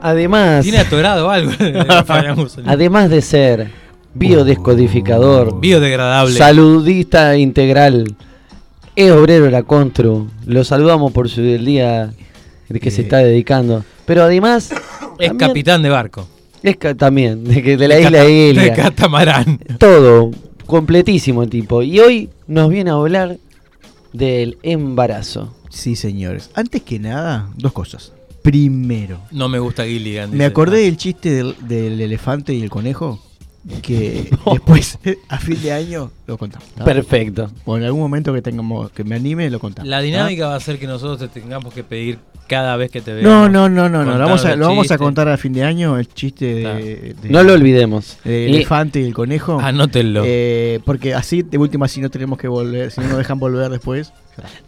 Además, Tiene atorado algo. además de ser biodescodificador, Biodegradable. saludista integral, es obrero de la Contru, lo saludamos por su el día el que se Eh. está dedicando. Pero además, es también- capitán de barco. es ca- también de, que- de la De isla cata- de De catamarán. Todo, completísimo el tipo. Y hoy nos viene a hablar del embarazo. Sí, señores. Antes que nada, dos cosas. Primero, No me gusta Gilligan. me acordé del chiste del, del elefante y el conejo. Que después, a fin de año, lo contamos. ¿tá? Perfecto. O en algún momento que tengamos que me anime, lo contamos. La ¿tá? dinámica va a ser que nosotros te tengamos que pedir cada vez que te No, veamos. no, no, no, no. Lo Contar vamos, a, lo vamos a contar a fin de año, el chiste de, de- No lo olvidemos. del Y- elefante y el conejo. Anótenlo. Eh, porque así, de última, si no tenemos que volver, si no nos dejan volver después.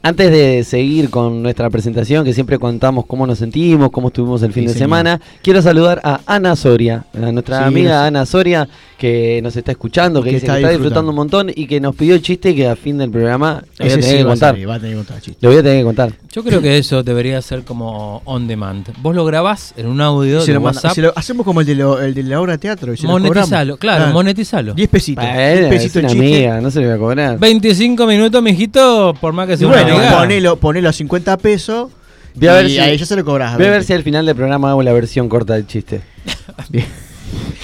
Antes de seguir con nuestra presentación, que siempre contamos cómo nos sentimos, cómo estuvimos el fin Sí, de señor. semana, quiero saludar a Ana Soria, a nuestra Sí, amiga. Ana Soria, que nos está escuchando, que, Que dice está que está disfrutando disfrutando. un montón y que nos pidió el chiste que a fin del programa le voy a tener sí que va a contar. salir, va a tener que contar chiste. Le voy a tener que contar. Yo creo que eso debería ser como on demand. Vos lo grabás en un audio Se de lo manda- WhatsApp. se lo- hacemos como el de, lo- el de la obra de teatro. Y se lo monetizalo, claro, Ah, monetizalo. 10 pesitos. 10 Bueno, es pesitos una chiste. amiga, no se le voy a cobrar. 25 minutos, mijito, por más que sea bueno, una ponelo, ponelo a 50 pesos. Voy a ver y si- a ella se lo cobras. Voy a ver si al final del programa hago la versión corta del chiste. Bien.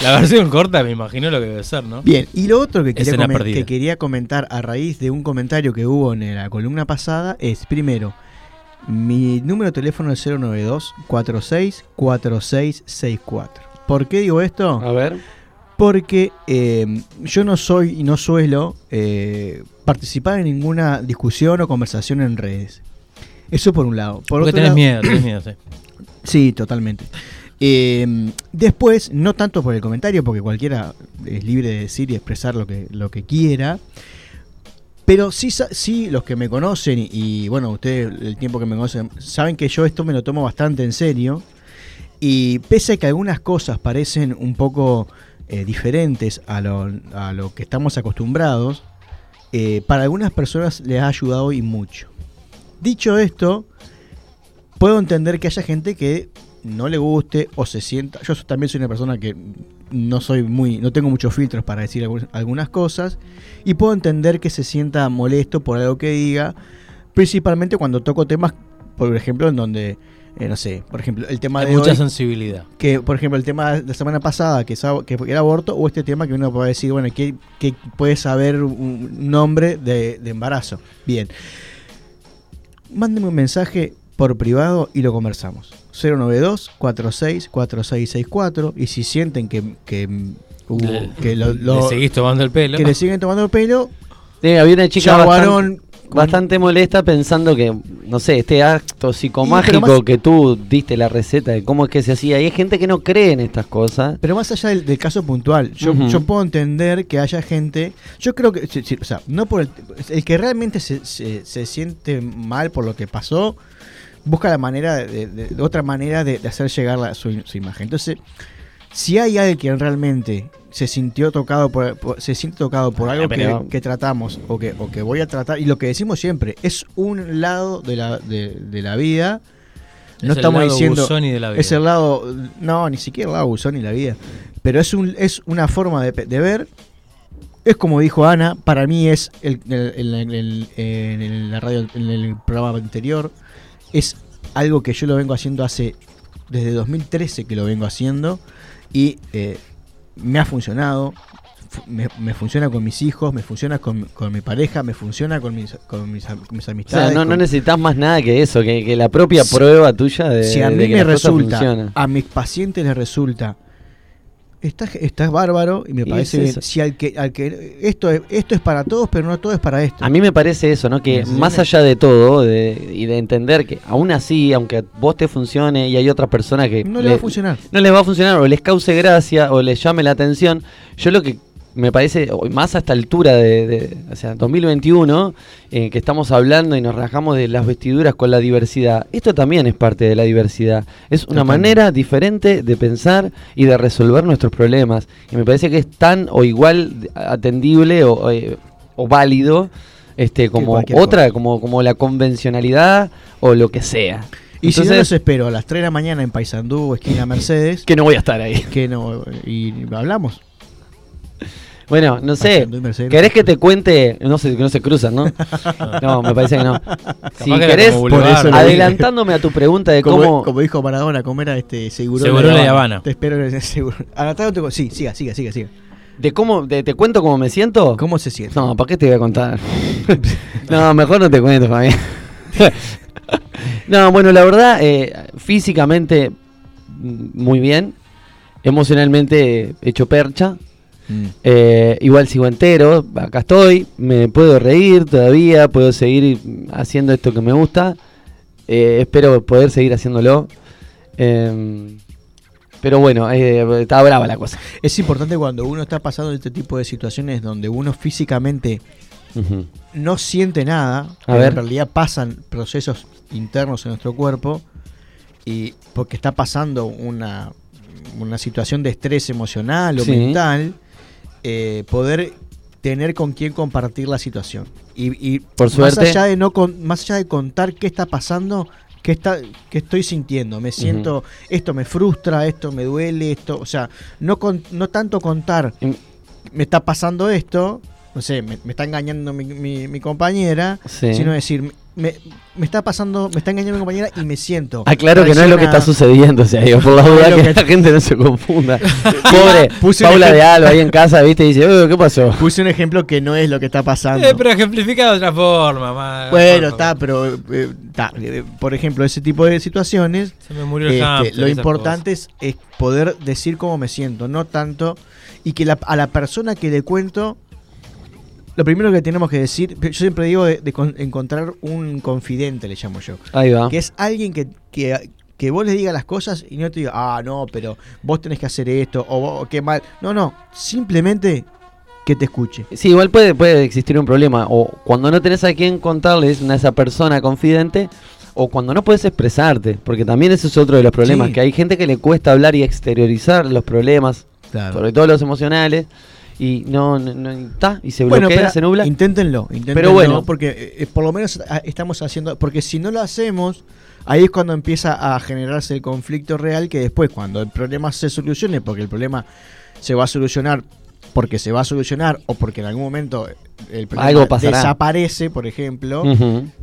La versión corta me imagino lo que debe ser, ¿no? Bien, y lo otro que quería, comen- que quería comentar a raíz de un comentario que hubo en la columna pasada es, primero, mi número de teléfono es 092 46 4664. ¿Por qué digo esto? A ver. Porque eh, yo no soy y no suelo eh, participar en ninguna discusión o conversación en redes. Eso por un lado. Por Porque otro tenés lado- miedo, tenés miedo, sí. Sí, totalmente. Eh, después, no tanto por el comentario, porque cualquiera es libre de decir y expresar lo que, lo que quiera. Pero sí, sí, los que me conocen, y, y, bueno, ustedes el tiempo que me conocen, saben que yo esto me lo tomo bastante en serio. Y pese a que algunas cosas parecen un poco eh, diferentes a lo, a lo que estamos acostumbrados, eh, para algunas personas les ha ayudado y mucho. Dicho esto, puedo entender que haya gente que no le guste o se sienta. Yo también soy una persona que no soy muy, no tengo muchos filtros para decir algu- algunas cosas y puedo entender que se sienta molesto por algo que diga, principalmente cuando toco temas, por ejemplo, en donde eh, no sé, por ejemplo, el tema Hay de mucha hoy, sensibilidad. que por ejemplo el tema de la semana pasada que, que era aborto o este tema que uno puede decir, bueno, que, que puede saber un nombre de, de embarazo. Bien. Mándenme un mensaje por privado y lo conversamos. 092 46 4664 y si sienten que, que, hubo- Le- que lo, lo- Le seguís tomando el pelo. que le siguen tomando el pelo, Sí, había una chica bastante, con- bastante molesta pensando que, no sé, este acto psicomágico más- que tú diste la receta de cómo es que se hacía. Y hay gente que no cree en estas cosas. Pero más allá del, del caso puntual, yo, yo puedo entender que haya gente. Yo creo que. sí, sí, o sea, no por el, el que realmente se, se- se siente mal por lo que pasó, busca la manera de, de- de otra manera de, de hacer llegar la- su, su imagen. Entonces, si hay alguien realmente se sintió tocado por, por- se siente tocado por algo que, tratamos o que, o que voy a tratar, y lo que decimos siempre, es un lado de la, de, de la vida. No Es el estamos lado diciendo. Busoni de la vida. Es el lado. No, ni siquiera el lado buzón ni la vida. Pero es, un, es una forma de, de ver es como dijo Ana, para mí es el, el- el- el- en el- la radio, en el programa anterior, es algo que yo lo vengo haciendo hace desde 2013 que lo vengo haciendo y eh, me ha funcionado. fu- Me, me funciona con mis hijos, me funciona con, con mi pareja, me funciona con mis, con mis, am- mis O sea, amistades. no, necesitas más nada que eso, que, que la propia Si- prueba tuya de, si a de mí que me resulta, a mis pacientes les resulta, estás, estás bárbaro y me Y parece es bien. Si al que, al que esto, es, esto es para todos, pero no todo es para esto. A mí me parece eso, ¿no? Que Sí. más allá de todo de- y de entender que aún así, aunque a vos te funcione y hay otras personas que no le va a funcionar. no les va a funcionar o les cause gracia o les llame la atención, yo lo que me parece, más a esta altura de, de- o sea, 2021, eh, que estamos hablando y nos rajamos de las vestiduras con la diversidad, esto también es parte de la diversidad. Es una Totalmente. manera diferente de pensar y de resolver nuestros problemas. Y me parece que es tan o igual atendible o, eh, o válido este como otra, como, como la convencionalidad o lo que sea. Y si no los espero a las 3 de la mañana en Paysandú, esquina Mercedes, que no voy a estar ahí. que no, y hablamos. Bueno, no sé. ¿Querés que te cuente? No sé, que no se cruzan, ¿no? No, me parece que no. Si que querés, adelantándome a tu pregunta de Como, cómo... como dijo Maradona, ¿cómo era este seguro? Y Habana. Te espero en el seguro. Anotado te- Sí, siga, siga, siga, siga. de cómo de- ¿Te cuento cómo me siento? ¿Cómo se siente? No, ¿para qué te voy a contar? no, mejor no te cuento, Fabián. no, bueno, la verdad, eh, físicamente mm, muy bien. Emocionalmente eh, hecho percha. Mm. Eh, igual sigo entero, acá estoy, me puedo reír todavía, puedo seguir haciendo esto que me gusta. Eh, espero poder seguir haciéndolo. Eh, pero bueno, eh, está brava la cosa. Es importante cuando uno está pasando este tipo de situaciones donde uno físicamente no siente nada, A ver. en realidad pasan procesos internos en nuestro cuerpo y porque está pasando una, una situación de estrés emocional o Sí. mental, eh, poder tener con quién compartir la situación. Y, y Por más suerte. allá de no con- más allá de contar qué está pasando, qué está qué estoy sintiendo, me siento esto me frustra, esto me duele, esto, o sea, no con- no tanto contar me está pasando esto, no sé, me, me está engañando mi, mi- mi compañera, Sí. sino decir, me, me está pasando, me está engañando mi compañera y me siento. Aclaro que no es lo que está sucediendo, o sea, digo, por la duda que, que- la gente no se confunda. Pobre Puse Paula de. Alba ahí en casa, viste, y dice, "Uh, ¿qué pasó? Puse un ejemplo que no es lo que está pasando. Eh, pero ejemplifica de otra forma. más- bueno, está, pero eh, está, eh, por ejemplo, ese tipo de situaciones, Se me murió el este, hámster, lo importante es, es poder decir cómo me siento, no tanto, y que la- a la persona que le cuento, lo primero que tenemos que decir, yo siempre digo de, de con- encontrar un confidente, le llamo yo. Ahí va. que es alguien que, que, que vos le digas las cosas y no te diga, ah, no, pero vos tenés que hacer esto, o vos- qué mal. No, no, simplemente que te escuche. Sí, igual puede, puede existir un problema. O cuando no tenés a quién contarles a esa persona confidente, o cuando no puedes expresarte. Porque también ese es otro de los problemas, Sí. que hay gente que le cuesta hablar y exteriorizar los problemas, sobre todo los emocionales, y no, no, no- está, y se bloquea, pero se nubla. Inténtenlo, inténtenlo, Pero bueno. porque eh, por lo menos ah, estamos haciendo, porque si no lo hacemos, ahí es cuando empieza a generarse el conflicto real que después cuando el problema se solucione, porque el problema se va a solucionar porque se va a solucionar o porque en algún momento el problema Algo desaparece, por ejemplo.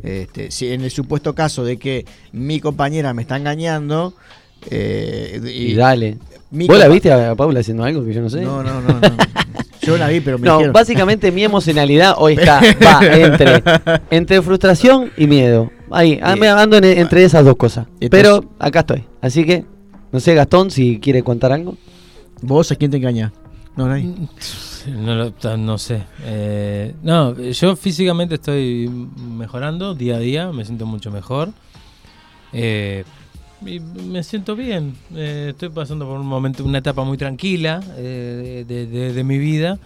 Este, si en el supuesto caso de que mi compañera me está engañando eh, Y, dale. Mi ¿Vos la viste a Paula haciendo algo que yo no sé? No, no, no, no. Yo la vi, pero me No, dijeron. básicamente mi emocionalidad hoy está va entre, entre frustración y miedo. Ahí, ah, me ando en- entre esas dos cosas. Entonces- Pero acá estoy. Así que, no sé, Gastón, si quiere contar algo. ¿Vos a quién te engaña? No, nadie. No, lo- ta- no sé. Eh, no, yo físicamente estoy mejorando día a día, me siento mucho mejor. Eh, y me siento bien. Eh, estoy pasando por un momento, una etapa muy tranquila eh, de, de- de mi vida,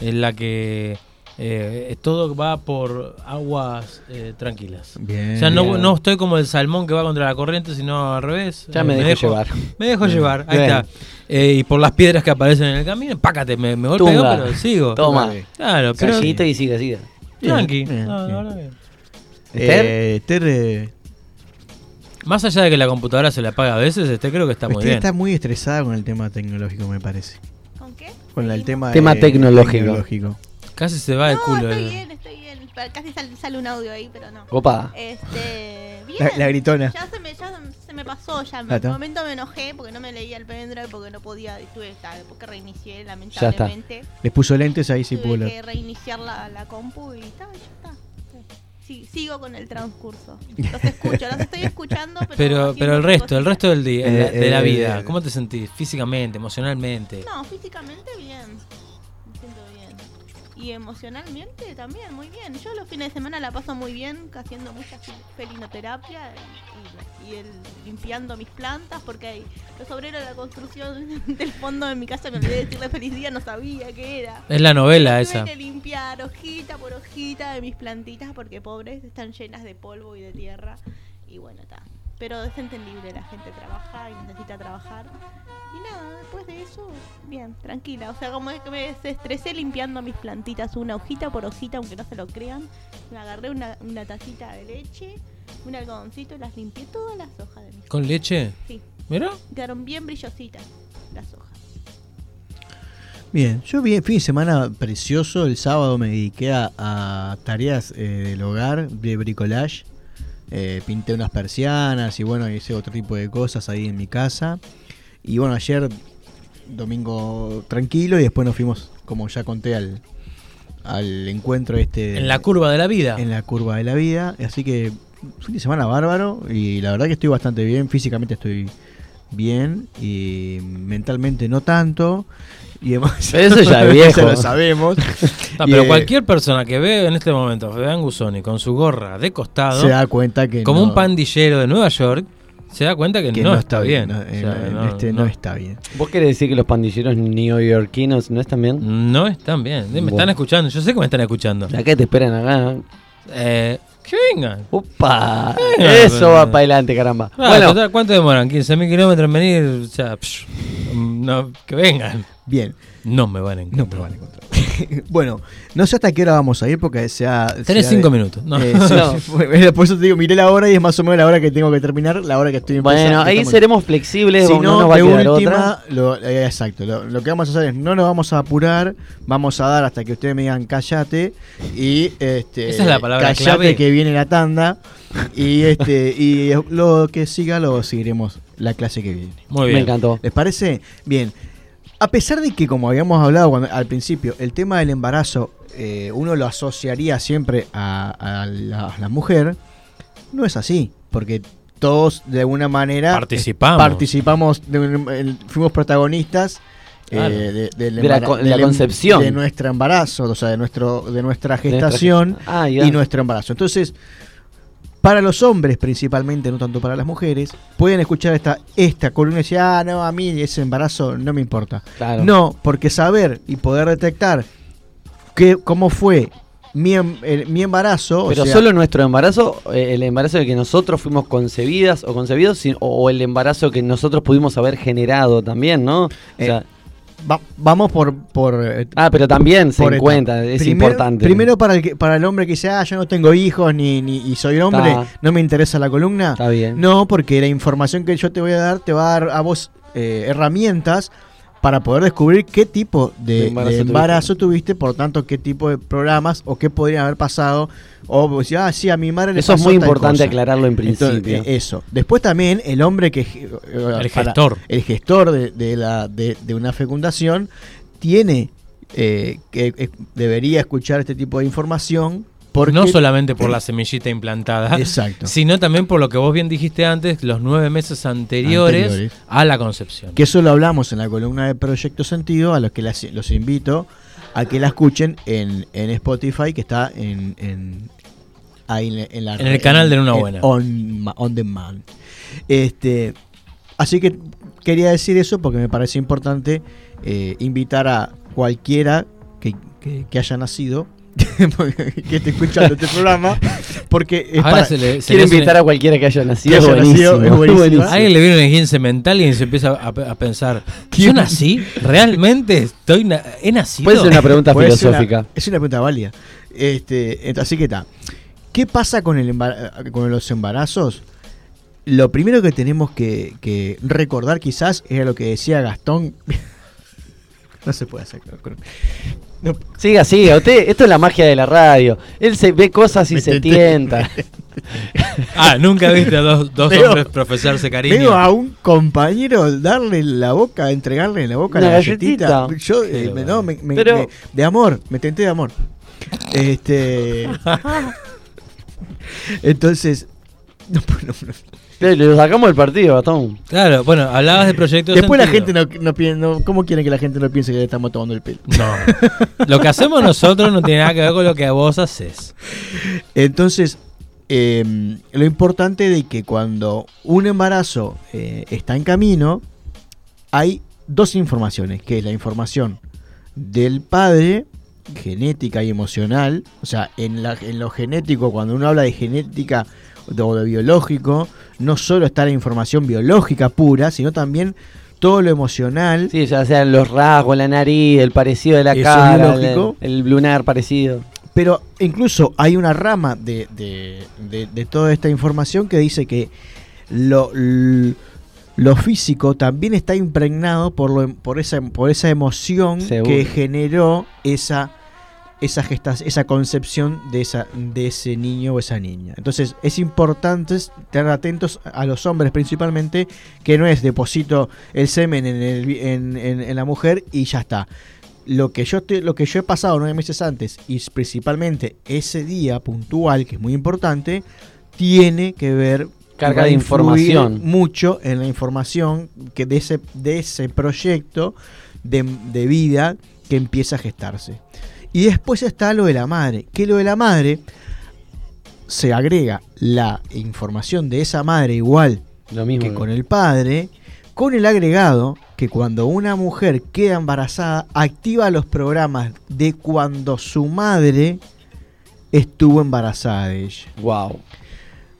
en la que eh, todo va por aguas eh, tranquilas. Bien. O sea, no, Bien. no estoy como el salmón que va contra la corriente, sino al revés. Ya Eh, me dejo- llevar. Me dejo llevar, ahí Bien. está. Eh, y por las piedras que aparecen en el camino, pácate, me, me golpeo, Tunga. pero sigo. Toma. Claro, pero Callito y sigue, sigue. tranqui. Bien, No, Eh, Ter, eh, Más allá de que la computadora se le apaga a veces, este creo que está muy usted bien. está muy estresada con el tema tecnológico, me parece. ¿Con qué? Con el tema, Tema de- tecnológico. tecnológico. Casi se va de no, culo. estoy bien, estoy bien. Casi sal- sale un audio ahí, pero no. Opa. Este, bien. La, la gritona. Ya se me, ya se me pasó, ya en un está. momento me enojé porque no me leía el pendrive, porque no podía, tuve, ta, después que reinicié, está. lamentablemente, Les puso lentes ahí sí tuve pudo. que reiniciar la, la compu y ta, ya está. Sí, sigo con el transcurso. Los escucho, los estoy escuchando, pero... Pero, el resto, el resto del día, de la- Eh, de la eh, vida, eh. ¿cómo te sentís? Físicamente, emocionalmente. No, físicamente bien. Y emocionalmente también, muy bien. Yo los fines de semana la paso muy bien haciendo mucha fel- felinoterapia y, y- el- limpiando mis plantas porque hay los obreros de la construcción del fondo de mi casa me olvidé de decirle feliz día, no sabía qué era. Es la novela Tuve esa. que limpiar hojita por hojita de mis plantitas porque pobres están llenas de polvo y de tierra. Y bueno, está. Pero es entendible, la gente trabaja y necesita trabajar. Y nada, después de eso, bien, tranquila. O sea, como es que me desestresé limpiando mis plantitas una hojita por hojita, aunque no se lo crean. Me agarré una, una tacita de leche, un algodoncito y las limpié todas las hojas de mis ¿Con leche? Sí, ¿Mira? quedaron bien brillositas las hojas. Bien, yo vi fin de semana precioso. El sábado me dediqué a, a tareas eh, del hogar, de bricolage. Eh, pinté unas persianas y bueno, hice otro tipo de cosas ahí en mi casa. Y bueno, ayer domingo tranquilo y después nos fuimos, como ya conté, al, al encuentro este En la curva de la vida. en la curva de la vida. Así que fin de semana bárbaro y la verdad que estoy bastante bien, físicamente estoy bien y mentalmente no tanto. Y hemos- Eso ya es viejo. lo sabemos. Pero eh, cualquier persona que ve en este momento a Fabián Gusoni con su gorra de costado, se da cuenta que como no- un pandillero de Nueva York, se da cuenta que, que no, está bien. no, O eh, sea, en no, este no. no. está bien. ¿Vos querés decir que los pandilleros neoyorquinos no están bien? No están bien. Me Bueno. están escuchando. Yo sé que me están escuchando. ¿A qué te esperan acá? Eh, que vengan. ¡Upa! Eso pero- va para adelante, caramba. Ah, bueno, total, ¿cuánto demoran? 15.000 kilómetros en venir. O sea, psh, no, que vengan. Bien, No me van a encontrar. no me van a encontrar. bueno, no sé hasta qué hora vamos a ir porque sea. Tenés sea cinco de- minutos. No. Eh, sí, No. Por eso te digo, miré la hora y es más o menos la hora que tengo que terminar, la hora que estoy bueno, empezando, ahí estamos- seremos flexibles, Si no, no, nos va a de quedar última, otra. lo- eh, exacto. Lo, lo que vamos a hacer es no nos vamos a apurar, vamos a dar hasta que ustedes me digan callate y este Esa es la palabra callate clave. que viene la tanda y este y lo que siga lo seguiremos la clase que viene. Muy Me bien. encantó. ¿Les parece? Bien. A pesar de que, como habíamos hablado cuando- al principio, el tema del embarazo eh, uno lo asociaría siempre a, a la, a la mujer, no es así, porque todos de alguna manera Participamos. participamos, de un- el- fuimos protagonistas eh, Claro. de, la de em- concepción. de nuestro embarazo, o sea, de nuestro de nuestra De nuestra gestación gesta- Ah, y nuestro embarazo. Entonces, para los hombres principalmente, no tanto para las mujeres, pueden escuchar esta, esta columna y decir, ah, no, a mí ese embarazo no me importa. Claro. No, porque saber y poder detectar que, cómo fue mi, em- el- mi embarazo, o Pero sea, solo nuestro embarazo, eh, el embarazo de que nosotros fuimos concebidas o concebidos, o el embarazo que nosotros pudimos haber generado también, ¿no? O Eh, sea, va- vamos por... por eh, ah, pero también se encuentra, es Primero- importante. Primero para el, que, para el hombre que dice, ah, yo no tengo hijos ni, ni y soy hombre, no me interesa la columna. Está bien. No, porque la información que yo te voy a dar te va a dar a vos eh, herramientas para poder descubrir qué tipo de, De de embarazo tuviste. por tanto, qué tipo de programas o qué podrían haber pasado. O decís, ah, sí, a mi madre le Eso es muy importante cosa". aclararlo en Entonces, principio. eh, eso. Después también el hombre que... eh, El para- gestor. el gestor de, de la, de, de una fecundación tiene eh, que eh, debería escuchar este tipo de información porque No solamente por la semillita implantada, Exacto. sino también por lo que vos bien dijiste antes, los nueve meses anteriores, Anteriores. a la concepción. que eso lo hablamos en la columna de Proyecto Sentido a los que las- los invito a que la escuchen en, en Spotify que está en, en ahí en, en la el canal de Una Buena. on, on demand este así que quería decir eso porque me parece importante eh, invitar a cualquiera que, que- que haya nacido que esté escuchando este programa porque es Ahora para- se le, se Quiero le hace- invitar a cualquiera que haya nacido. Que haya es buenísimo, nacido, es buenísimo. a alguien le viene un esguince mental y se empieza a, a pensar, ¿yo nací? ¿Realmente estoy na- he nacido? Puede ser una pregunta Puede ser una- filosófica. es una pregunta válida. Este, ent- así que está. ¿Qué pasa con, el con los embarazos? Lo primero que tenemos que, que recordar quizás era lo que decía Gastón. No se puede hacer. con- no, Siga, siga. Usted, esto es la magia de la radio. Él se ve cosas y Me se tienta. Ah, nunca viste a dos, dos Veo- hombres profesarse cariño. Veo a un compañero darle en la boca, entregarle en la boca Una la galletita. galletita. Yo, eh, me- no, me- me- Pero- me- de amor, me tenté de amor. Este. Entonces. No, no, no. Pero Le sacamos el partido, Batón. Claro, bueno, hablabas de proyectos. Después la gente no, no, pi- no- ¿Cómo quieren que la gente no piense que le estamos tomando el pelo? No. Lo que hacemos nosotros no tiene nada que ver con lo que vos haces. Entonces, eh, lo importante de que cuando un embarazo eh, está en camino, hay dos informaciones, que es la información del padre, genética y emocional, o sea, en, la- en lo genético, cuando uno habla de genética o de biológico, no solo está la información biológica pura, sino también todo lo emocional. Sí, ya sean los rasgos, la nariz, el parecido de la Eso cara, el, el lunar parecido. Pero incluso hay una rama de, de- de- de toda esta información que dice que lo, lo físico también está impregnado por, lo, por, esa, por esa emoción Seguro. que generó esa, esa, gestas- esa concepción de, esa, de ese niño o esa niña. Entonces es importante estar atentos a los hombres principalmente, que no es deposito el semen en, el en- en- en la mujer y ya está lo que yo te- lo que yo he pasado nueve meses antes y principalmente ese día puntual que es muy importante tiene que ver Carga de información. mucho en la información que de ese de ese proyecto de, de vida que empieza a gestarse y después está lo de la madre que lo de la madre se agrega la información de esa madre igual Lo mismo. que con el padre, con el agregado que cuando una mujer queda embarazada, activa los programas de cuando su madre estuvo embarazada de ella. Wow.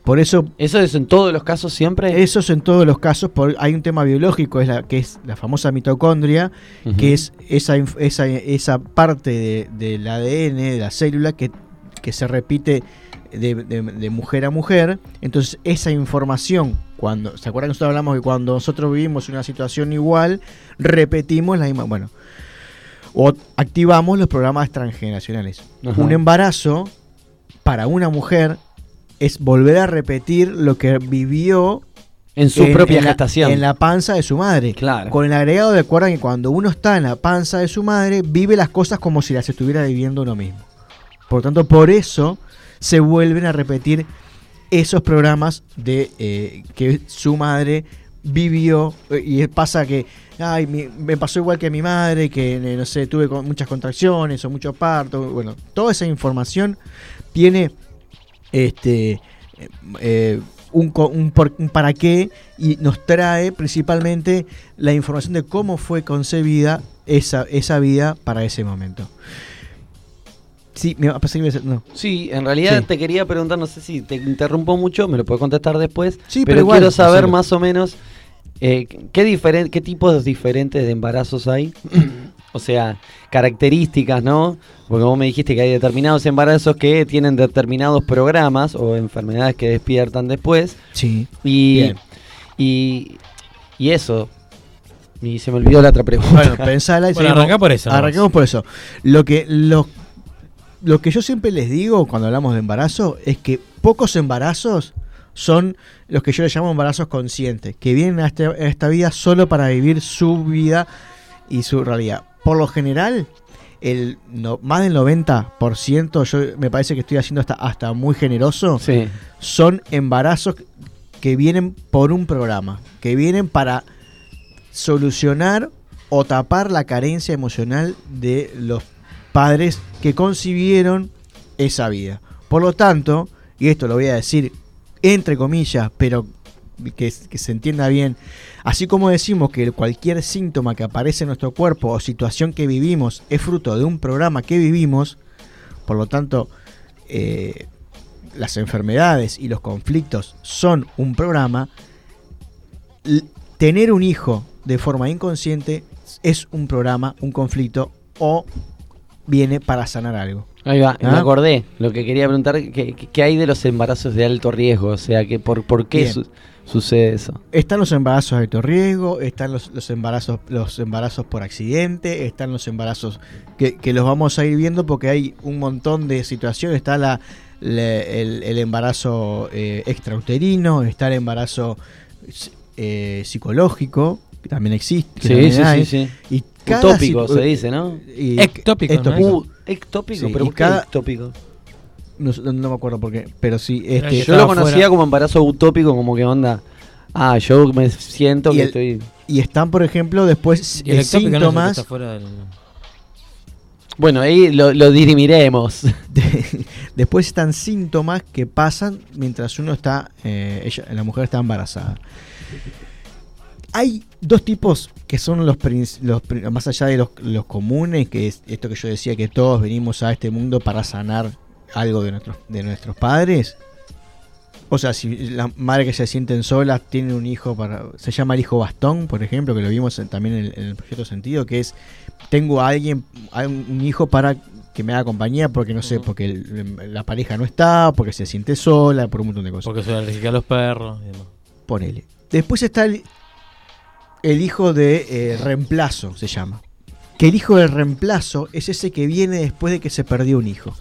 Por eso, ¿Eso es en todos los casos siempre? eso es en todos los casos, por- hay un tema biológico, es la, que es la famosa mitocondria, que es esa, esa, esa parte de- del ADN, de la célula, que, que se repite de, de- de mujer a mujer. Entonces, esa información, cuando, ¿se acuerdan que nosotros hablamos que cuando nosotros vivimos una situación igual, repetimos la misma, bueno, o activamos los programas transgeneracionales. Un embarazo para una mujer es volver a repetir lo que vivió En su en- propia en la- gestación. en la panza de su madre. Claro. Con el agregado de acuerdan que cuando uno está en la panza de su madre, vive las cosas como si las estuviera viviendo uno mismo. Por tanto, por eso se vuelven a repetir esos programas de eh, que su madre vivió eh, y pasa que ay mi- me pasó igual que mi madre que eh, no sé tuve con- muchas contracciones o mucho parto bueno toda esa información tiene este eh, eh, un, co- un por- un para qué y nos trae principalmente la información de cómo fue concebida esa, esa vida para ese momento. Sí, me va a pasar no. Sí, en realidad Sí. te quería preguntar, no sé si te interrumpo mucho, me lo puedes contestar después, Sí, pero pero, igual, quiero saber más o menos eh, qué, diferen- qué tipos diferentes de embarazos hay, o sea, características, ¿no? Porque vos me dijiste que hay determinados embarazos que tienen determinados programas o enfermedades que despiertan después Sí. y, Bien. y, y eso. Y se me olvidó la otra pregunta. Bueno, pensala y Bueno, arrancá por eso. Arranquemos por eso. Lo que, lo, lo que yo siempre les digo cuando hablamos de embarazo es que pocos embarazos son los que yo les llamo embarazos conscientes, que vienen a, este- a esta vida solo para vivir su vida y su realidad. Por lo general, el no- más del 90%, yo me parece que estoy haciendo hasta, hasta muy generoso, Sí, son embarazos que vienen por un programa, que vienen para solucionar o tapar la carencia emocional de los padres que concibieron esa vida. Por lo tanto, y esto lo voy a decir entre comillas, pero que, que se entienda bien, así como decimos que cualquier síntoma que aparece en nuestro cuerpo o situación que vivimos es fruto de un programa que vivimos, por lo tanto, eh, las enfermedades y los conflictos son un programa, tener un hijo de forma inconsciente es un programa, un conflicto o viene para sanar algo. Ahí va, me ¿Ah? acordé. Lo que quería preguntar, ¿qué, qué- qué hay de los embarazos de alto riesgo? O sea, que por, ¿por qué Bien. Su- sucede eso? Están los embarazos de alto riesgo, están los, los embarazos, los embarazos por accidente, están los embarazos que, que los vamos a ir viendo porque hay un montón de situaciones. Está la, la- el, el embarazo eh, extrauterino, está el embarazo eh, psicológico, que también existe. que Sí, también sí, hay, sí, sí. Y cada Utópico se dice, ¿no? y- Ectópico, ¿no? ectópico. Uh, ectópico, Sí, pero y ¿por qué cada- ectópico? No, no me acuerdo por qué, pero sí. Este, Yo lo conocía fuera. como embarazo utópico, como que onda. Ah, yo me siento Y que el- estoy. y están, por ejemplo, después Y el eh, ectópico no es el que síntomas. está fuera del... Bueno, ahí lo, lo dirimiremos. de- después están síntomas que pasan mientras uno está, eh, ella, la mujer está embarazada. Hay dos tipos que son los, los más allá de los, los comunes, que es esto que yo decía que todos venimos a este mundo para sanar algo de nuestros, de nuestros padres. O sea, si la madre que se sienten solas tiene un hijo para. Se llama el hijo bastón, por ejemplo, que lo vimos en- también en el, en el proyecto sentido, que es tengo a alguien, a un hijo para que me haga compañía, porque no sé, porque el- la pareja no está, porque se siente sola, por un montón de cosas. Porque soy alérgica a los perros y demás. Ponele. Después está el, el hijo de eh, reemplazo, se llama. Que el hijo de reemplazo es ese que viene después de que se perdió un hijo.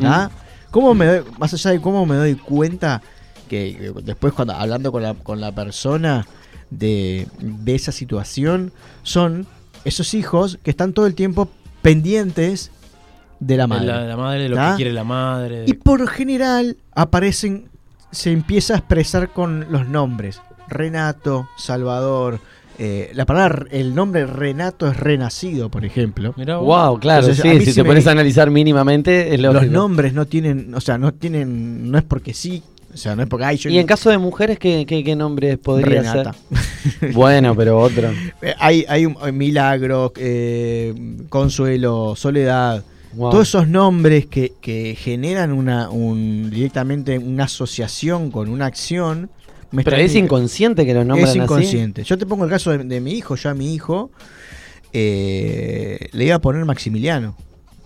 ¿Tá? ¿Cómo me doy- más allá de cómo me doy cuenta que, que después cuando hablando con la, con la persona de, de esa situación, son esos hijos que están todo el tiempo pendientes de la madre. La, la madre, lo ¿Ah? que quiere la madre. Y por general aparecen, se empieza a expresar con los nombres. Renato, Salvador. Eh, la palabra, el nombre Renato es renacido, por ejemplo. Wow, claro, Entonces, sí, si sí te pones a analizar mínimamente, es Los nombres no tienen, o sea, no tienen, no es porque sí, o sea, no es porque ay, yo Y en caso de mujeres, ¿qué, qué, qué nombres podría Renata. ser? Bueno, pero otro. Eh, hay, hay un, hay Milagro, eh, Consuelo, Soledad, Wow. todos esos nombres que, que generan una, un, directamente una asociación con una acción. Me Pero es inconsciente que los nombran Es así. inconsciente. Yo te pongo el caso de, de mi hijo, ya mi hijo, eh, le iba a poner Maximiliano.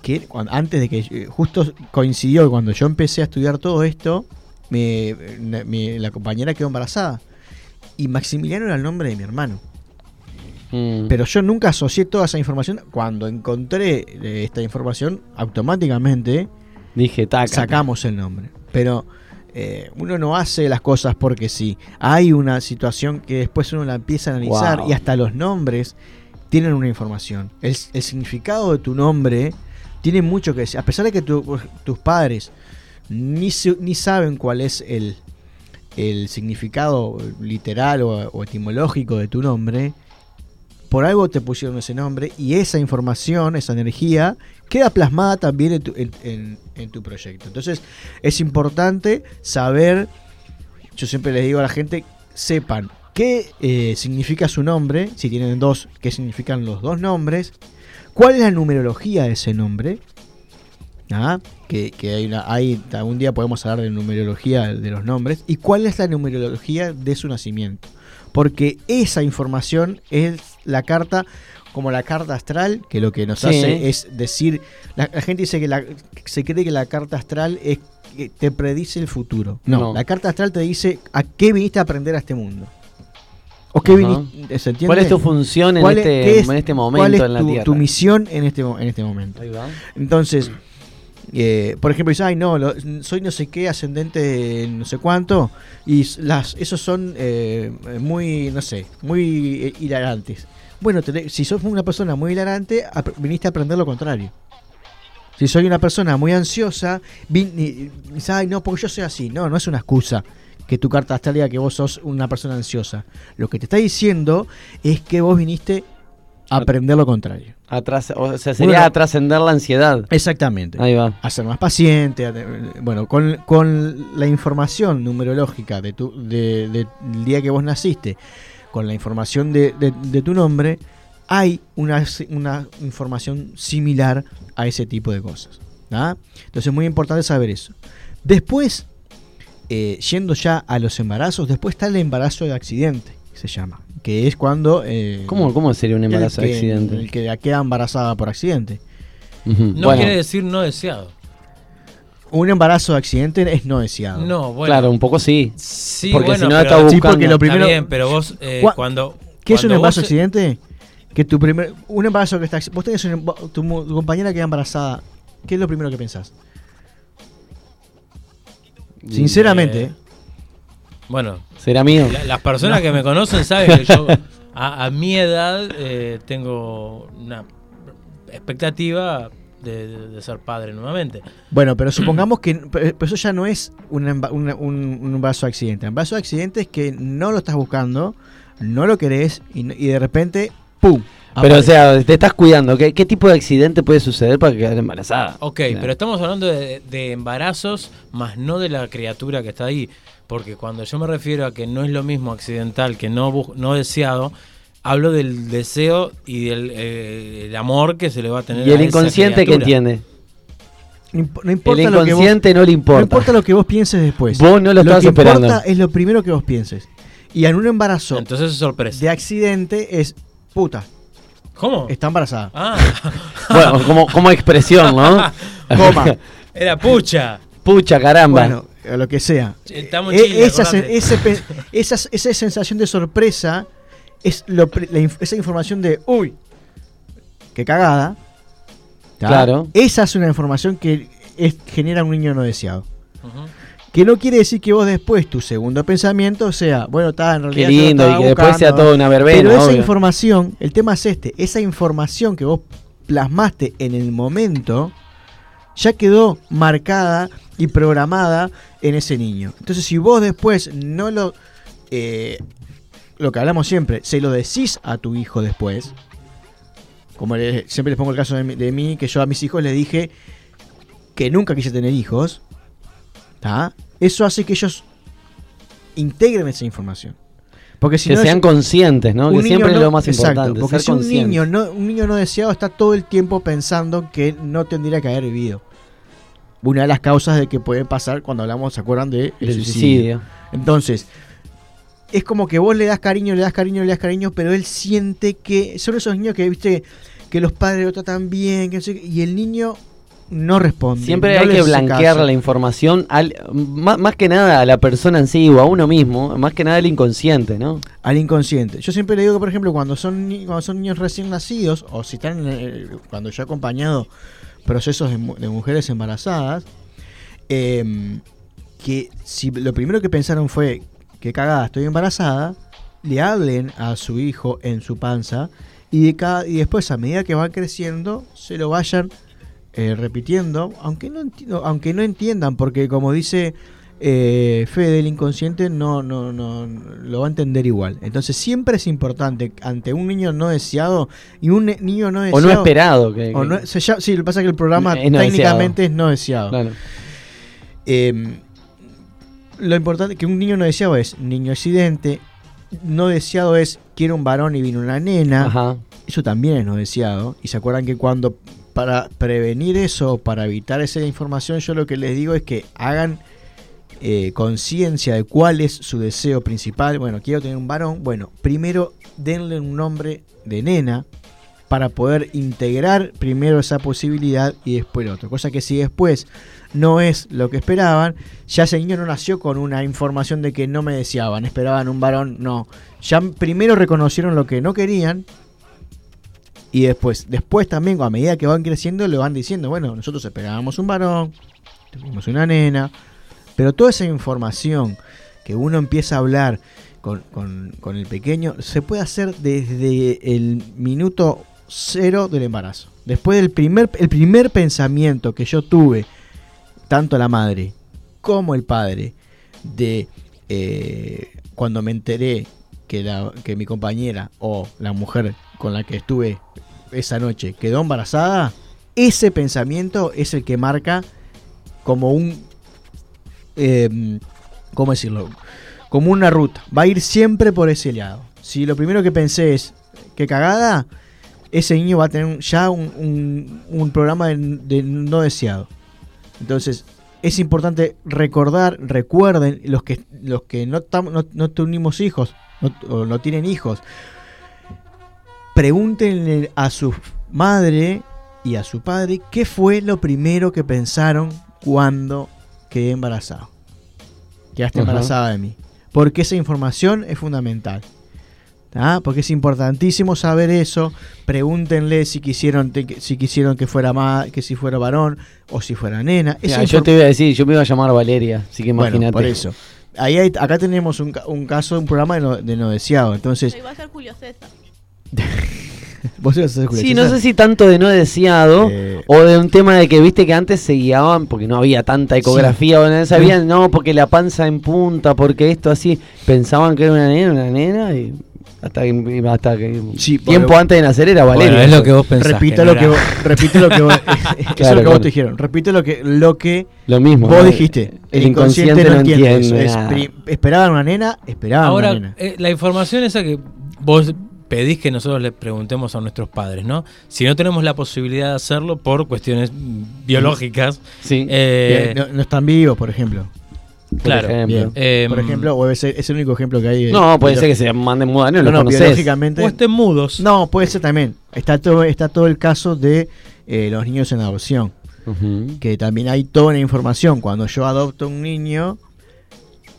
Que antes de que eh, justo coincidió cuando yo empecé a estudiar todo esto, mi- la compañera quedó embarazada. Y Maximiliano era el nombre de mi hermano. Mm. Pero yo nunca asocié toda esa información. Cuando encontré eh, esta información, automáticamente Dije, taca. sacamos el nombre. Pero eh, uno no hace las cosas porque sí. Hay una situación que después uno la empieza a analizar Wow. y hasta los nombres tienen una información. El, el significado de tu nombre tiene mucho que decir. A pesar de que tu- tus padres ni, ni saben cuál es el, el significado literal o, o etimológico de tu nombre, por algo te pusieron ese nombre y esa información, esa energía, queda plasmada también en tu, tu proyecto. Entonces es importante saber, yo siempre les digo a la gente, sepan qué eh, significa su nombre, si tienen dos, qué significan los dos nombres, cuál es la numerología de ese nombre. ¿ah? Que, que hay una, hay, algún día podemos hablar de numerología de los nombres y cuál es la numerología de su nacimiento porque esa información es la carta como la carta astral, que lo que nos Sí. hace es decir, la, la gente dice que la- se cree que la carta astral es que te predice el futuro. No, No. la carta astral te dice a qué viniste a aprender a este mundo. O qué viniste, ¿se entiende? ¿Cuál es tu función en, ¿Cuál es- este, es- en este ¿Cuál momento es en la tu, Tierra? tu misión en este, en este momento? Ahí va. Entonces, eh, por ejemplo, dice, ay, no, lo- soy no sé qué, ascendente de no sé cuánto, y las, esos son eh, muy, no sé, muy eh, hilarantes. Bueno, tenés- si sos una persona muy hilarante, ap- viniste a aprender lo contrario. Si soy una persona muy ansiosa, vin- ay, no, porque yo soy así. No, no es una excusa que tu carta astral diga que vos sos una persona ansiosa. Lo que te está diciendo es que vos viniste a aprender lo contrario. O sea, sería Bueno. a trascender la ansiedad. Exactamente. Ahí va. a ser más paciente. a te- bueno, con, con la información numerológica de tu, de- de- del día que vos naciste, con la información de, de- de tu nombre, hay una, una información similar a ese tipo de cosas. ¿ah? Entonces es muy importante saber eso. Después, eh, yendo ya a los embarazos, después está el embarazo de accidente, que se llama, que es cuando... eh, ¿Cómo, ¿Cómo sería un embarazo de accidente? El que queda embarazada por accidente. No Bueno, quiere decir no deseado. Un embarazo de accidente es no deseado. No, bueno. claro, un poco sí. Sí, porque bueno, si no pero- está Sí, buscando. porque lo primero- Está bien, pero vos eh, cuando... ¿Qué es un embarazo de vos- accidente? Que tu primer. Un embarazo que está. Vos tenés un tu, mu- tu compañera queda embarazada. ¿Qué es lo primero que pensás? Sinceramente. Eh, ¿eh? Bueno, Será mío. la- las personas que me conocen saben que yo a, a mi edad eh, tengo una expectativa de, de- de ser padre nuevamente. Bueno, pero supongamos que. Pero eso ya no es un, un, un embarazo de accidente. Un embarazo de accidente es que no lo estás buscando, no lo querés y, y de repente. ¡Pum! Pero, o sea, te estás cuidando. ¿Qué, qué tipo de accidente puede suceder para quedar embarazada? Ok, Claro. pero estamos hablando de, de embarazos, más no de la criatura que está ahí. Porque cuando yo me refiero a que no es lo mismo accidental que no, no deseado, hablo del deseo y del eh, el amor que se le va a tener ¿Y el inconsciente qué criatura. entiende? No imp- no importa El lo que vos- inconsciente no le No importa. importa lo que vos pienses después. Vos no lo que esperando. importa es lo primero que vos pienses. Y en un embarazo Entonces es sorpresa. de accidente es. Puta, ¿Cómo? está embarazada. Ah, Bueno, como, como expresión, ¿no? Coma. era pucha. Pucha, caramba. Bueno, o lo que sea. Estamos en E- esa, ese esa, esa sensación de sorpresa es lo la esa información de uy, qué cagada. ¿tá? Claro. Esa es una información que es- genera un niño no deseado. Que no quiere decir que vos después tu segundo pensamiento sea, bueno, está en realidad. Qué lindo, y que después sea todo una verbena, Pero esa obvio. información, el tema es este, esa información que vos plasmaste en el momento ya quedó marcada y programada en ese niño. Entonces, si vos después no lo, eh, lo que hablamos siempre, se lo decís a tu hijo después, como le- siempre les pongo el caso de, de mí, que yo a mis hijos les dije que nunca quise tener hijos, ¿tá? eso hace que ellos integren esa información. Porque si que no, sean conscientes, ¿no? Que siempre es lo más exacto, importante. Porque ser si un niño, no, un niño no deseado está todo el tiempo pensando que no tendría que haber vivido. Una de las causas de que puede pasar cuando hablamos, ¿se acuerdan de el suicidio. Entonces, es como que vos le das cariño, le das cariño, le das cariño, pero él siente que son esos niños que, viste, que los padres lo tratan bien, que no sé y el niño no responde. Siempre no hay que blanquear caso. la información, al, más, más que nada a la persona en sí o a uno mismo, más que nada al inconsciente, ¿no? al inconsciente. Yo siempre le digo que, por ejemplo, cuando son, cuando son niños recién nacidos, o si están, cuando yo he acompañado procesos de mujeres embarazadas, em, que si lo primero que pensaron fue que cagada, estoy embarazada, le hablen a su hijo en su panza y, de cada, y después a medida que van creciendo se lo vayan eh, repitiendo, aunque no, aunque no entiendan, porque como dice eh, Fede, el inconsciente no, no, no, lo va a entender igual. Entonces siempre es importante ante un niño no deseado y un niño no O deseado. no esperado. Que, o no- se llama- sí, lo que pasa es que el programa Es no técnicamente es no deseado. claro. Eh, lo importante que un niño no deseado es niño accidente, no deseado es quiero un varón y vino una nena. Ajá. Eso también es no deseado. Y se acuerdan que cuando para prevenir eso, para evitar esa información, yo lo que les digo es que hagan eh, conciencia de cuál es su deseo principal. Bueno, quiero tener un varón. Bueno, primero denle un nombre de nena para poder integrar primero esa posibilidad y después lo otro. Cosa que si después no es lo que esperaban, ya ese niño no nació con una información de que no me deseaban, esperaban un varón, no. Ya primero reconocieron lo que no querían y después, después también a medida que van creciendo le van diciendo, bueno, nosotros esperábamos un varón, tuvimos una nena, pero toda esa información que uno empieza a hablar con el pequeño se puede hacer desde el minuto cero del embarazo. Después del primer, el primer pensamiento que yo tuve, tanto la madre como el padre, de eh, cuando me enteré que, la, que mi compañera o la mujer con la que estuve esa noche quedó embarazada, ese pensamiento es el que marca como un... eh, ¿Cómo decirlo? Como una ruta. Va a ir siempre por ese lado. Si lo primero que pensé es que cagada, ese niño va a tener un- ya un, un- un programa de, de no deseado. Entonces, es importante recordar, recuerden, los que, los que no, tam- no, no tuvimos hijos no, o no tienen hijos, pregúntenle a su madre y a su padre qué fue lo primero que pensaron cuando quedé embarazado. Quedaste Ajá. embarazada de mí. Porque esa información es fundamental. ¿Tá? Porque es importantísimo saber eso. Pregúntenle si quisieron te- si quisieron que fuera ma- que si fuera varón o si fuera nena. Mira, yo te iba a decir, yo me iba a llamar Valeria, así que bueno, imagínate. por eso. Ahí hay- acá tenemos un, ca- un caso, un programa de no, de no deseado. Entonces, Ahí va a ser Julio César. vos ibas a Sí, Julio no sé si tanto de no deseado Eh, o de un tema de que viste que antes se guiaban porque no había tanta ecografía o no sabían, no, porque la panza en punta, porque esto así, pensaban que era una nena, una nena y hasta hasta que Sí, tiempo antes de nacer era Valeria. Bueno, es lo que vos pensás. repite que lo no que vos, repite lo que vos, eso es lo que Claro, vos claro. te dijeron. Repite lo que lo que Lo mismo. vos dijiste. El inconsciente no entiende. eso. Es nada. pri- esperaban una nena, esperaban Ahora, una nena. eh, la información esa que vos pedís que nosotros le preguntemos a nuestros padres, ¿no? Si no tenemos la posibilidad de hacerlo por cuestiones biológicas, Sí. eh, no, no están vivos, por ejemplo. Por claro. ejemplo. Em, por ejemplo, o es, es el único ejemplo que hay. No, puede ser que se manden muda, no, no, lo no, conoces. biológicamente. o estén mudos. No, puede ser también. Está todo, está todo el caso de eh, los niños en adopción. Que también hay toda una información. Cuando yo adopto un niño,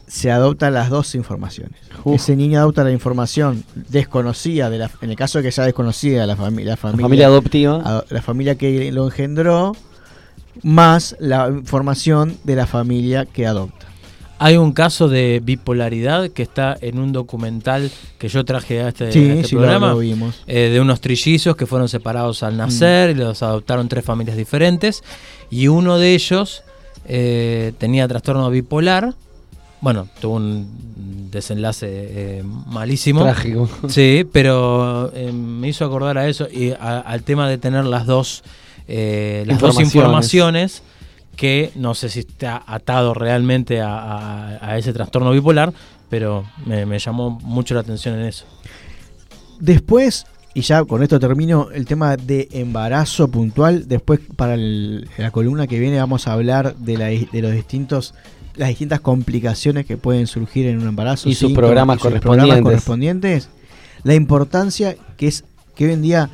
se adoptan las dos informaciones. Uf. Ese niño adopta la información desconocida, de la, en el caso de que sea desconocida la, fami- la La familia, familia adoptiva. ado- la familia que lo engendró, más la información de la familia que adopta. Hay un caso de bipolaridad que está en un documental que yo traje a este, sí, a este sí, programa. lo vimos. eh, de unos trillizos que fueron separados al nacer y los adoptaron tres familias diferentes. Y uno de ellos eh, tenía trastorno bipolar. Bueno, tuvo un desenlace eh, malísimo. Trágico. Sí, pero eh, me hizo acordar a eso y a- al tema de tener las dos, eh, las dos Informaciones. Que no sé si está atado realmente a, a- a ese trastorno bipolar, pero me, me llamó mucho la atención en eso. Después, y ya con esto termino, el tema de embarazo puntual. Después, para el- la columna que viene, vamos a hablar de, la- de los distintos las distintas complicaciones que pueden surgir en un embarazo Y sus programas y sus correspondientes. correspondientes. La importancia que es que hoy en día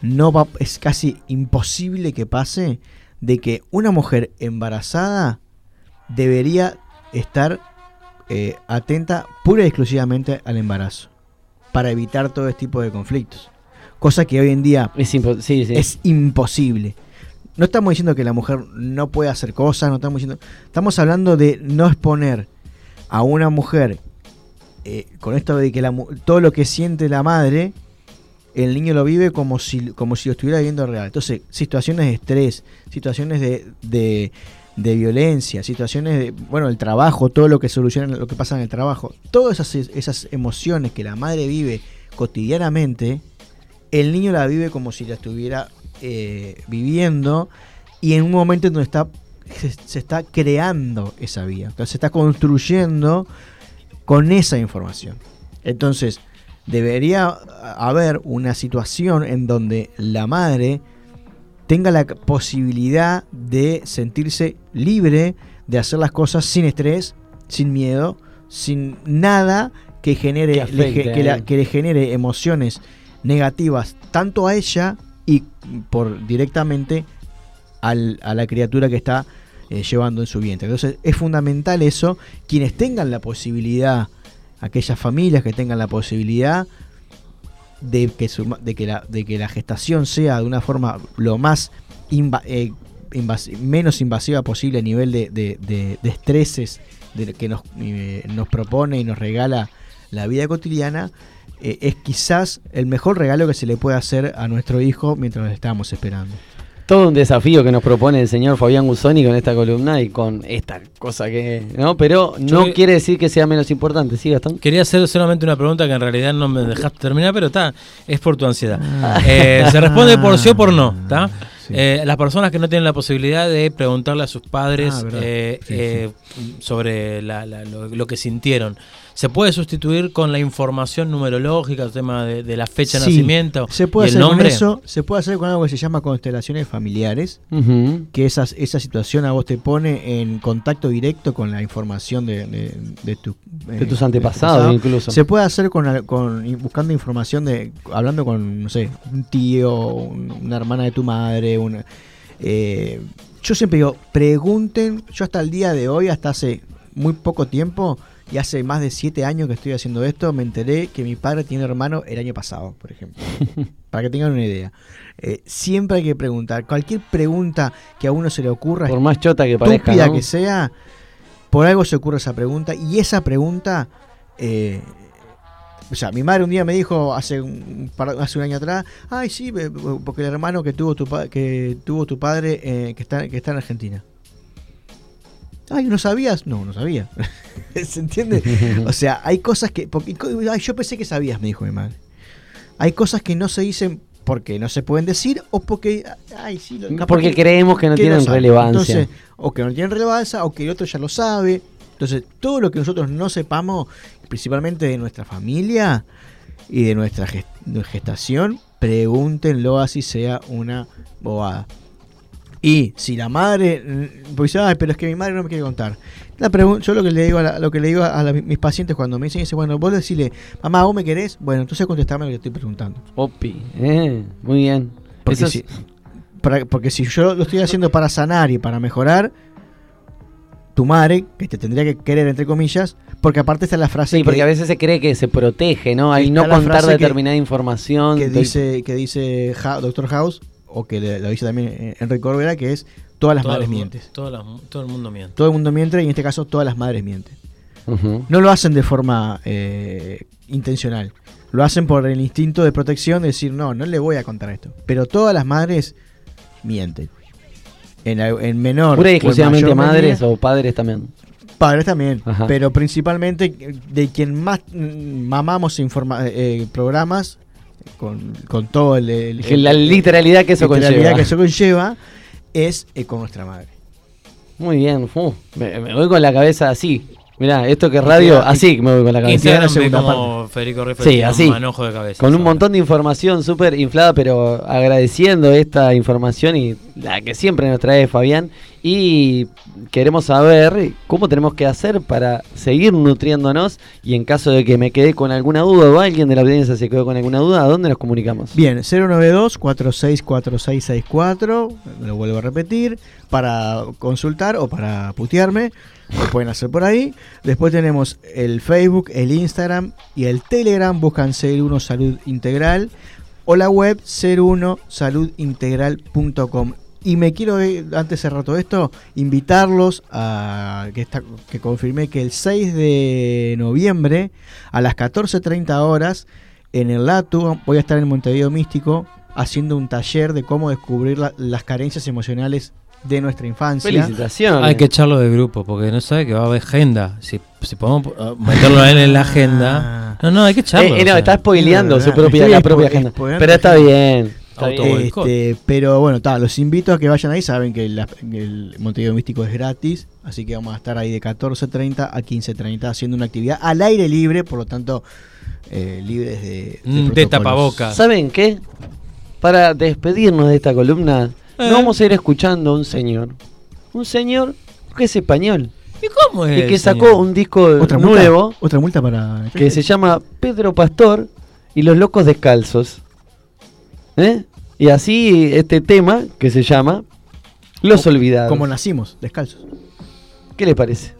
no va, es casi imposible que pase de que una mujer embarazada debería estar eh, atenta pura y exclusivamente al embarazo para evitar todo este tipo de conflictos. Cosa que hoy en día Es impo- sí, sí. es imposible. No estamos diciendo que la mujer no puede hacer cosas, no estamos diciendo. Estamos hablando de no exponer a una mujer eh, con esto de que la todo lo que siente la madre, el niño lo vive como si, como si lo estuviera viviendo real. Entonces, situaciones de estrés, situaciones de, de, de violencia, situaciones de, bueno, el trabajo, todo lo que soluciona, lo que pasa en el trabajo, todas esas, esas emociones que la madre vive cotidianamente, el niño la vive como si la estuviera eh, viviendo y en un momento en donde está se, se está creando esa vía, entonces se está construyendo con esa información. Entonces, debería haber una situación en donde la madre tenga la posibilidad de sentirse libre de hacer las cosas sin estrés, sin miedo, sin nada que genere Que le afecte ge- a que, la- él. que le genere emociones negativas tanto a ella y por directamente al- a la criatura que está eh, llevando en su vientre. Entonces es fundamental eso. Quienes tengan la posibilidad, aquellas familias que tengan la posibilidad de que, su de que, la, de que la gestación sea de una forma lo más eh, menos invasiva posible a nivel de, de- de- estreses de que nos, eh, nos propone y nos regala la vida cotidiana, eh, es quizás el mejor regalo que se le puede hacer a nuestro hijo mientras lo estamos esperando. Todo un desafío que nos propone el señor Fabián Gusoni con esta columna y con esta cosa que. ¿no? Pero no quiere decir que sea menos importante, ¿sí, Gastón? Quería hacer solamente una pregunta que en realidad no me dejaste terminar, pero está, es por tu ansiedad. Ah. Eh, se responde por sí o por no, ¿está? Sí. Eh, las personas que no tienen la posibilidad de preguntarle a sus padres Ah, eh, Sí, eh, sobre la- la- lo, lo que sintieron, ¿se puede sustituir con la información numerológica, el tema de, de la fecha de nacimiento Se puede y el hacer nombre? con eso, se puede hacer con algo que se llama constelaciones familiares, que esas, esa situación a vos te pone en contacto directo con la información de, de, de tu- De eh, tus antepasados, pasado. incluso. Se puede hacer con, al- con buscando información de hablando con no sé un tío, un- una hermana de tu madre, una... eh, yo siempre digo, pregunten, yo hasta el día de hoy, hasta hace muy poco tiempo, y hace más de siete años que estoy haciendo esto, me enteré que mi padre tiene hermano el año pasado, por ejemplo. Para que tengan una idea. Eh, siempre hay que preguntar. Cualquier pregunta que a uno se le ocurra, Por más chota que parezca. ¿no? que sea, por algo se ocurre esa pregunta. Y esa pregunta, eh, o sea, mi madre un día me dijo hace un, hace un año atrás, ay sí, be- porque el hermano que tuvo tu, pa- que tuvo tu padre eh, que, está, que está en Argentina. Ay, ¿no sabías? No, no sabía. ¿Se entiende? O sea, hay cosas que... Porque, ay, yo pensé que sabías, me dijo mi madre. Hay cosas que no se dicen porque no se pueden decir o porque... Ay, sí, Porque que- creemos que no que tienen relevancia. Entonces, o que no tienen relevancia, o que el otro ya lo sabe. Entonces, todo lo que nosotros no sepamos, principalmente de nuestra familia y de nuestra gest- gestación, pregúntenlo así sea una bobada. Y si la madre, pues ay, pero es que mi madre no me quiere contar. La yo lo que le digo a, la- lo que le digo a la- mis pacientes cuando me dicen, dice, bueno, vos decirle, mamá, ¿vos me querés? Bueno, entonces contestame lo que estoy preguntando. Opi, eh, muy bien. Porque es- si, para- porque si yo lo estoy haciendo para sanar y para mejorar, tu madre, que te tendría que querer, entre comillas, porque aparte está la frase Sí, que, porque a veces se cree que se protege, ¿no? Al no contar frase que- determinada información. que dice, que dice Dr. House, o que lo dice también eh, Enrique Corbera, que es todas las madres mienten. todo el mundo miente. Todo el mundo miente y en este caso todas las madres mienten. No lo hacen de forma eh, intencional. Lo hacen por el instinto de protección de decir, no, no le voy a contar esto. Pero todas las madres mienten. En, en menor. Pura y o en exclusivamente mayor madres o padres también. Padres también, Ajá. pero principalmente de quien más mm, mamamos informa eh, programas con, con todo el, la literalidad que eso literalidad conlleva. que eso conlleva es eh, con nuestra madre. Muy bien. me, me voy con la cabeza así. Mirá, esto que es radio, queda- así me voy con la cabeza. Instagram la ve segunda como Federico Riffel Sí, así. un manojo de cabeza. Con un montón de información súper inflada, pero agradeciendo esta información y la que siempre nos trae Fabián. Y queremos saber cómo tenemos que hacer para seguir nutriéndonos. Y en caso de que me quede con alguna duda o alguien de la audiencia se quedó con alguna duda, ¿a dónde nos comunicamos? Bien, 092-464664, lo vuelvo a repetir, para consultar o para putearme, lo pueden hacer por ahí. Después tenemos el Facebook, el Instagram y el Telegram, buscan 01 Salud Integral o la web 01saludintegral.com. Y me quiero, eh, antes de cerrar todo esto, invitarlos a que, está, que confirmé que el 6 de noviembre a las 14.30 horas en el LATU voy a estar en Montevideo Místico haciendo un taller de cómo descubrir la- las carencias emocionales de nuestra infancia. Felicitaciones. Hay que echarlo de grupo porque no sabe que va a haber agenda. Si, si podemos uh, meterlo a él en la agenda. No, no, hay que echarlo. Eh, eh, o no, sea. está spoileando su propia, la propia agenda. Pero está bien. Este, pero bueno, ta, los invito a que vayan ahí. Saben que la- el Montevideo Místico es gratis. Así que vamos a estar ahí de 14.30 a 15.30 haciendo una actividad al aire libre. Por lo tanto, eh, libres de, de, Mm, de tapabocas. ¿Saben qué? Para despedirnos de esta columna, Eh. nos vamos a ir escuchando a un señor. Un señor que es español ¿Y cómo es? y que sacó señor? un disco ¿Otra multa? nuevo Otra multa para. que se llama Pedro Pastor y los locos descalzos. ¿Eh? Y así este tema que se llama Los Olvidados. Como nacimos, descalzos. ¿Qué le parece?